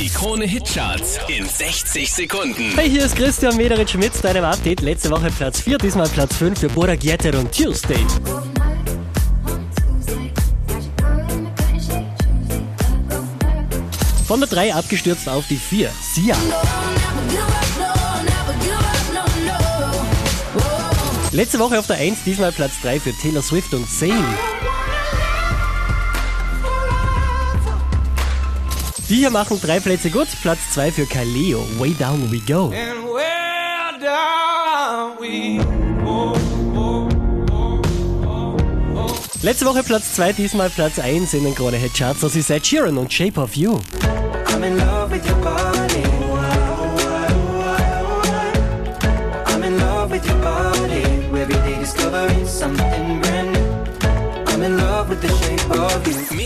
Die Krone Hitcharts in 60 Sekunden. Hey, hier ist Christian Mederitsch mit deinem Update. Letzte Woche Platz 4, diesmal Platz 5 für Bora Gieter und Tuesday. Von der 3 abgestürzt auf die 4. Sia. Letzte Woche auf der 1, diesmal Platz 3 für Taylor Swift und Zayn. Die hier machen drei Plätze gut. Platz 2 für Kaleo. Way down we go. Letzte Woche Platz 2, diesmal Platz 1 in den Krone Hit Charts. Das ist Ed Sheeran und Shape of You. I'm in love with your body.